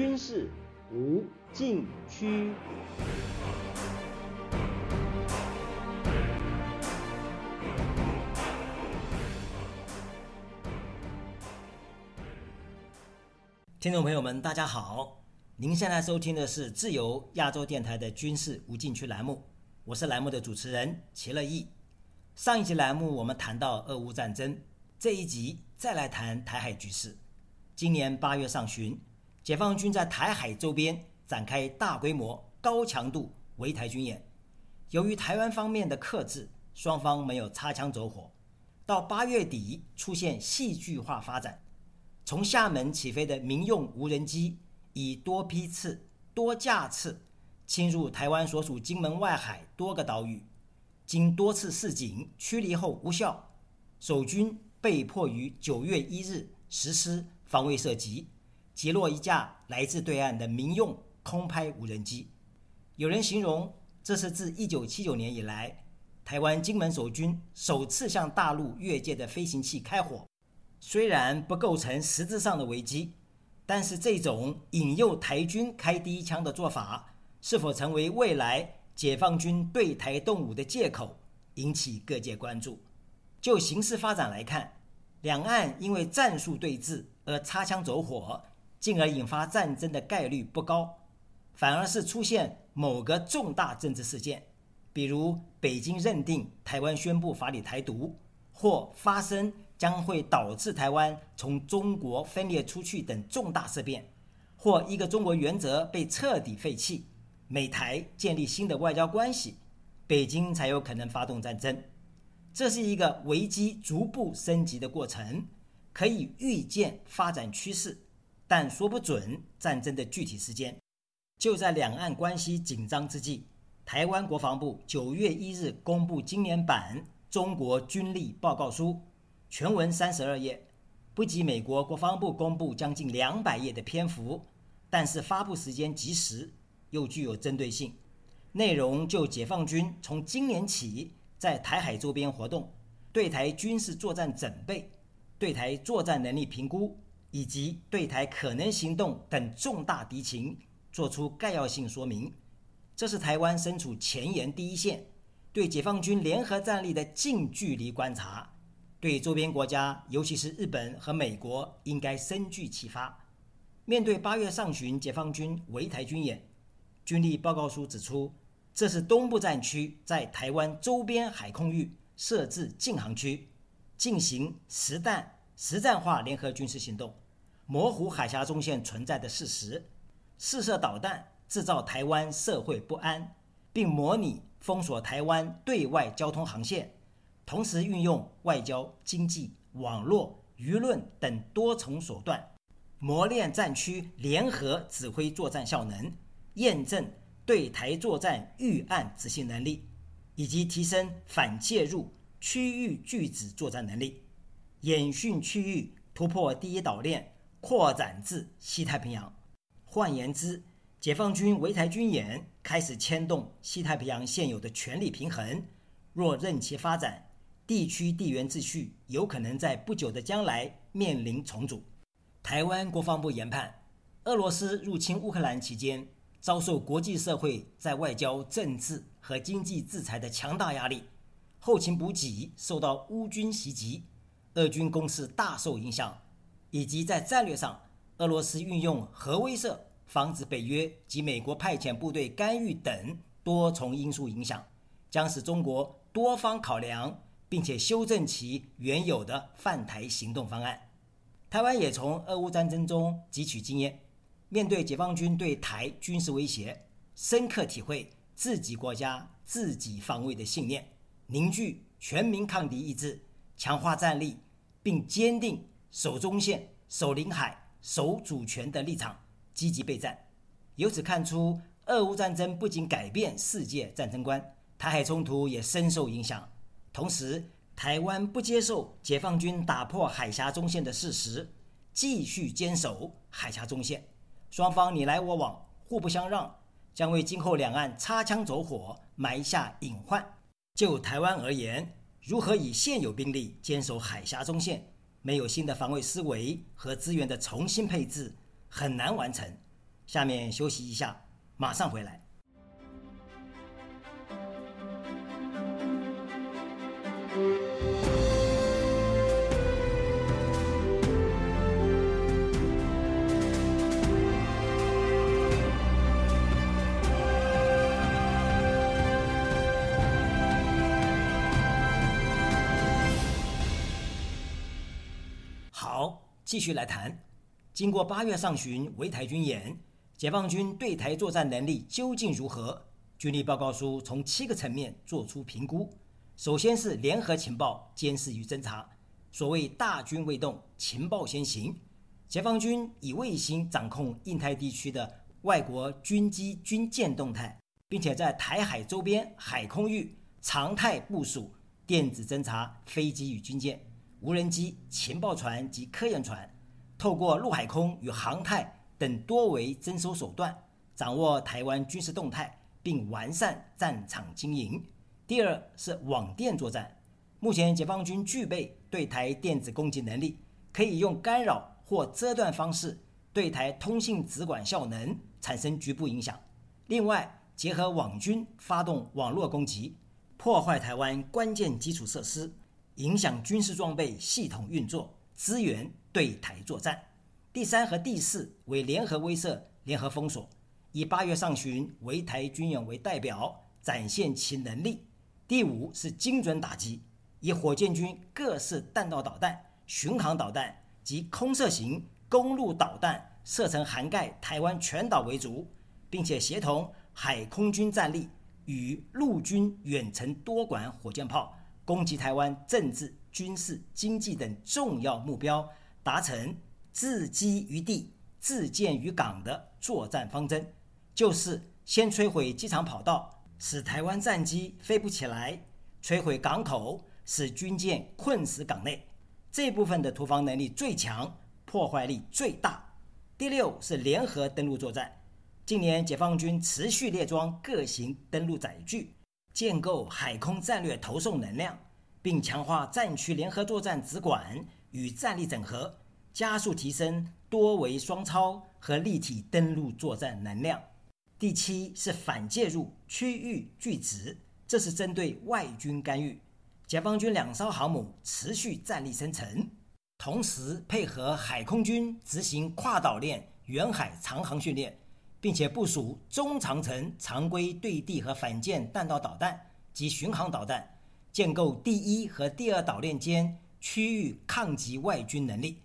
军事无禁区。听众朋友们，大家好！您现在收听的是自由亚洲电台的军事无禁区栏目，我是栏目的主持人齐乐义。上一集栏目我们谈到俄乌战争，这一集再来谈台海局势。今年八月上旬，解放军在台海周边展开大规模、高强度围台军演。由于台湾方面的克制，双方没有擦枪走火。到八月底，出现戏剧化发展。从厦门起飞的民用无人机，以多批次、多架次侵入台湾所属金门外海多个岛屿，经多次示警驱离后无效，守军被迫于九月一日实施防卫射击，击落一架来自对岸的民用空拍无人机。有人形容这是自一九七九年以来，台湾金门守军首次向大陆越界的飞行器开火。虽然不构成实质上的危机，但是这种引诱台军开第一枪的做法，是否成为未来解放军对台动武的借口，引起各界关注。就形势发展来看，两岸因为战术对峙而擦枪走火，进而引发战争的概率不高，反而是出现某个重大政治事件，比如北京认定台湾宣布法理台独，或发生。将会导致台湾从中国分裂出去等重大事变，或一个中国原则被彻底废弃，美台建立新的外交关系，北京才有可能发动战争。这是一个危机逐步升级的过程，可以预见发展趋势，但说不准战争的具体时间。就在两岸关系紧张之际，台湾国防部九月一日公布今年版中国军力报告书。全文三十二页，不及美国国防部公布将近两百页的篇幅，但是发布时间及时，又具有针对性。内容就解放军从今年起在台海周边活动、对台军事作战准备、对台作战能力评估以及对台可能行动等重大敌情作出概要性说明。这是台湾身处前沿第一线，对解放军联合战力的近距离观察。对周边国家，尤其是日本和美国，应该深具启发。面对八月上旬解放军围台军演，军力报告书指出，这是东部战区在台湾周边海空域设置禁航区，进行实弹实战化联合军事行动，模糊海峡中线存在的事实，试射导弹，制造台湾社会不安，并模拟封锁台湾对外交通航线。同时运用外交、经济、网络、舆论等多重手段，磨练战区联合指挥作战效能，验证对台作战预案执行能力，以及提升反介入区域拒止作战能力，演训区域突破第一岛链，扩展至西太平洋。换言之，解放军围台军演开始牵动西太平洋现有的权力平衡，若任其发展。地区地缘秩序有可能在不久的将来面临重组。台湾国防部研判，俄罗斯入侵乌克兰期间，遭受国际社会在外交、政治和经济制裁的强大压力，后勤补给受到乌军袭击，俄军攻势大受影响，以及在战略上，俄罗斯运用核威慑、防止北约及美国派遣部队干预等多重因素影响，将使中国多方考量。并且修正其原有的犯台行动方案。台湾也从俄乌战争中汲取经验，面对解放军对台军事威胁，深刻体会自己国家自己防卫的信念，凝聚全民抗敌意志，强化战力，并坚定守中线、守领海、守主权的立场，积极备战。由此看出，俄乌战争不仅改变世界战争观，台海冲突也深受影响。同时，台湾不接受解放军打破海峡中线的事实，继续坚守海峡中线，双方你来我往，互不相让，将为今后两岸擦枪走火埋下隐患。就台湾而言，如何以现有兵力坚守海峡中线，没有新的防卫思维和资源的重新配置，很难完成。下面休息一下，马上回来。继续来谈。经过八月上旬围台军演，解放军对台作战能力究竟如何？军力报告书从七个层面作出评估。首先是联合情报监视与侦查，所谓大军未动，情报先行。解放军以卫星掌控印太地区的外国军机军舰动态，并且在台海周边海空域常态部署电子侦察飞机与军舰。无人机、情报船及科研船，透过陆海空与航太等多维侦收手段，掌握台湾军事动态，并完善战场经营。第二是网电作战，目前解放军具备对台电子攻击能力，可以用干扰或遮断方式对台通信直管效能产生局部影响。另外，结合网军发动网络攻击，破坏台湾关键基础设施。影响军事装备系统运作，支援对台作战。第三和第四为联合威慑、联合封锁，以八月上旬围台军演为代表，展现其能力。第五是精准打击，以火箭军各式弹道导弹、巡航导弹及空射型公路导弹射程涵盖台湾全岛为主，并且协同海空军战力与陆军远程多管火箭炮。攻击台湾政治、军事、经济等重要目标，达成自击于地、自建于港的作战方针，就是先摧毁机场跑道，使台湾战机飞不起来；摧毁港口，使军舰困死港内。这部分的突防能力最强，破坏力最大。第六是联合登陆作战，近年解放军持续列装各型登陆载具。建构海空战略投送能量，并强化战区联合作战直管与战力整合，加速提升多维双超和立体登陆作战能量。第七是反介入区域拒止，这是针对外军干预。解放军两艘航母持续战力生成，同时配合海空军执行跨岛链远海长航训练。并且部署中长程常规对地和反舰弹道导弹及巡航导弹，建构第一和第二岛链间区域抗击外军能力。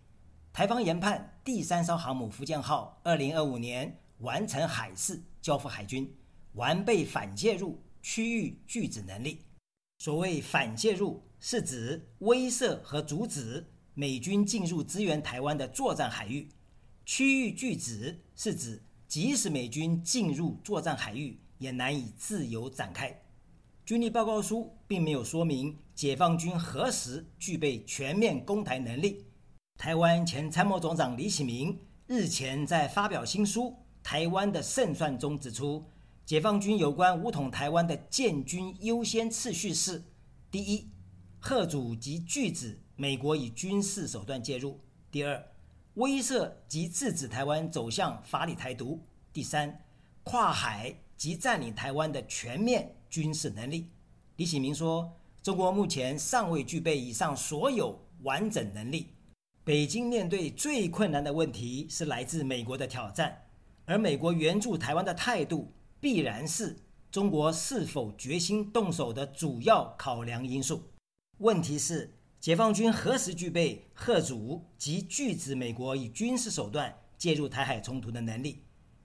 台方研判第三艘航母福建号，二零二五年完成海试交付海军，完备反介入区域拒止能力。所谓反介入，是指威慑和阻止美军进入支援台湾的作战海域；区域拒止是指。即使美军进入作战海域，也难以自由展开。军力报告书并没有说明解放军何时具备全面攻台能力。台湾前参谋总长李启明日前在发表新书《台湾的胜算》中指出，解放军有关武统台湾的建军优先次序是：第一，贺阻及拒止美国以军事手段介入；第二。威慑及制止台湾走向法理台独。第三，跨海及占领台湾的全面军事能力。李启明说：“中国目前尚未具备以上所有完整能力。北京面对最困难的问题是来自美国的挑战，而美国援助台湾的态度必然是中国是否决心动手的主要考量因素。问题是。”解放军何时具备贺阻及拒止美国以军事手段介入台海冲突的能力？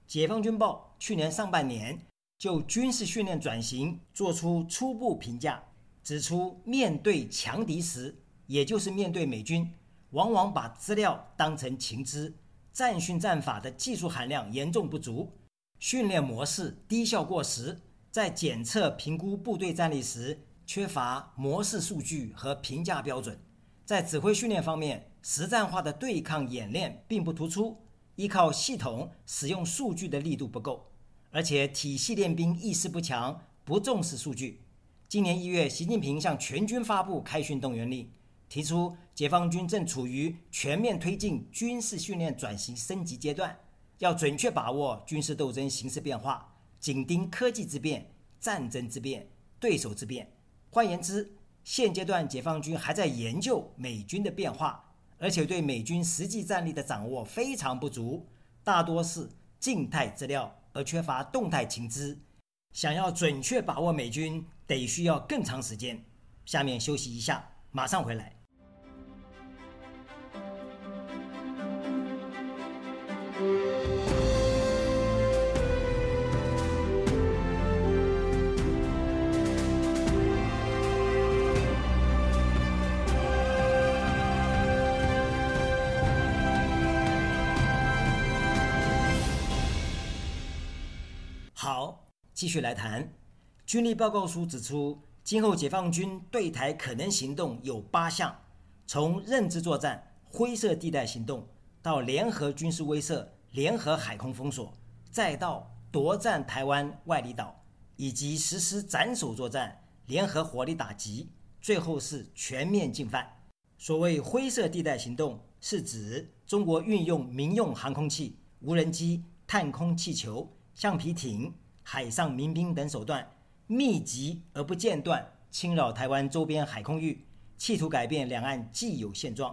解放军报去年上半年就军事训练转型作出初步评价，指出面对强敌时，也就是面对美军，往往把资料当成情资，战训战法的技术含量严重不足，训练模式低效过时，在检测评估部队战力时。缺乏模式数据和评价标准，在指挥训练方面，实战化的对抗演练并不突出，依靠系统使用数据的力度不够，而且体系练兵意识不强，不重视数据。今年一月，习近平向全军发布开训动员令，提出解放军正处于全面推进军事训练转型升级阶段，要准确把握军事斗争形势变化，紧盯科技之变、战争之变、对手之变。换言之，现阶段解放军还在研究美军的变化，而且对美军实际战力的掌握非常不足，大多是静态资料而缺乏动态情资。想要准确把握美军，得需要更长时间。下面休息一下，马上回来。继续来谈。军力报告书指出，今后解放军对台可能行动有八项：从认知作战、灰色地带行动，到联合军事威慑、联合海空封锁，再到夺占台湾外里岛，以及实施斩首作战、联合火力打击，最后是全面进犯。所谓灰色地带行动，是指中国运用民用航空器、无人机、探空气球。橡皮艇、海上民兵等手段，密集而不间断侵扰台湾周边海空域，企图改变两岸既有现状。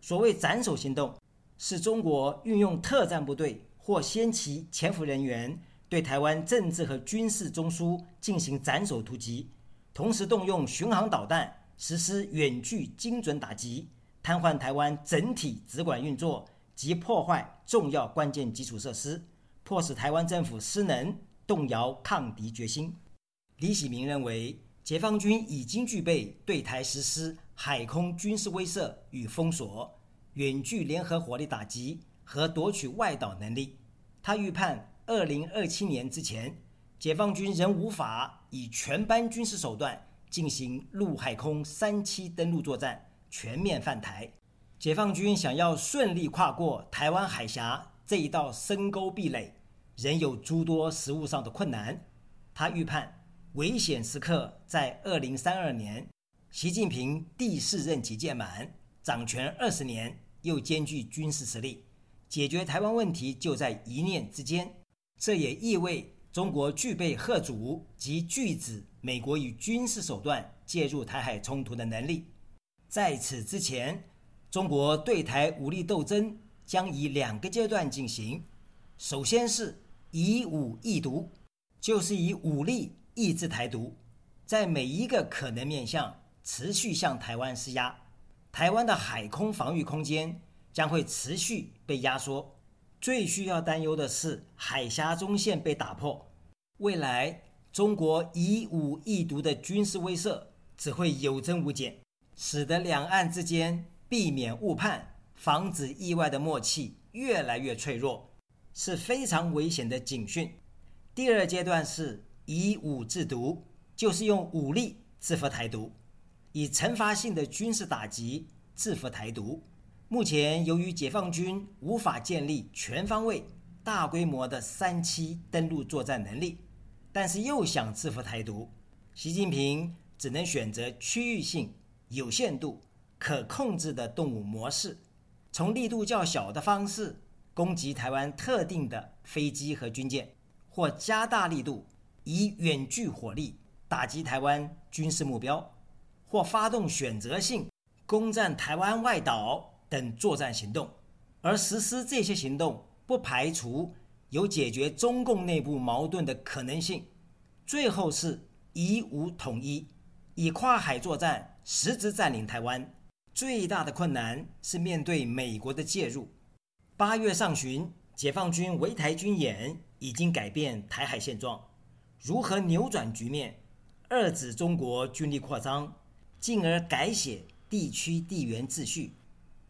所谓斩首行动，是中国运用特战部队或先期潜伏人员，对台湾政治和军事中枢进行斩首突击，同时动用巡航导弹实施远距精准打击，瘫痪台湾整体直管运作及破坏重要关键基础设施。迫使台湾政府失能，动摇抗敌决心。李喜明认为，解放军已经具备对台实施海空军事威慑与封锁、远距联合火力打击和夺取外岛能力。他预判，二零二七年之前，解放军仍无法以全班军事手段进行陆海空三栖登陆作战，全面犯台。解放军想要顺利跨过台湾海峡。这一道深沟壁垒，仍有诸多实务上的困难。他预判危险时刻在二零三二年，习近平第四任期届满，掌权二十年，又兼具军事实力，解决台湾问题就在一念之间。这也意味中国具备贺阻及拒止美国以军事手段介入台海冲突的能力。在此之前，中国对台武力斗争。将以两个阶段进行，首先是以武易独，就是以武力抑制台独，在每一个可能面向持续向台湾施压，台湾的海空防御空间将会持续被压缩。最需要担忧的是海峡中线被打破，未来中国以武易独的军事威慑只会有增无减，使得两岸之间避免误判。防止意外的默契越来越脆弱，是非常危险的警讯。第二阶段是以武制独，就是用武力制服台独，以惩罚性的军事打击制服台独。目前由于解放军无法建立全方位、大规模的三栖登陆作战能力，但是又想制服台独，习近平只能选择区域性、有限度、可控制的动武模式。从力度较小的方式攻击台湾特定的飞机和军舰，或加大力度以远距火力打击台湾军事目标，或发动选择性攻占台湾外岛等作战行动。而实施这些行动，不排除有解决中共内部矛盾的可能性。最后是以武统一，以跨海作战实质占领台湾。最大的困难是面对美国的介入。八月上旬，解放军围台军演已经改变台海现状。如何扭转局面，遏止中国军力扩张，进而改写地区地缘秩序，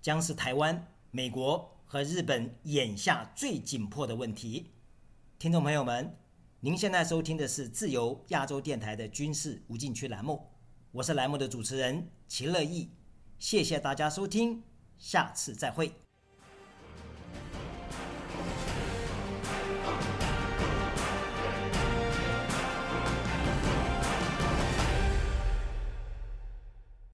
将是台湾、美国和日本眼下最紧迫的问题。听众朋友们，您现在收听的是自由亚洲电台的军事无禁区栏目，我是栏目的主持人齐乐意。谢谢大家收听，下次再会。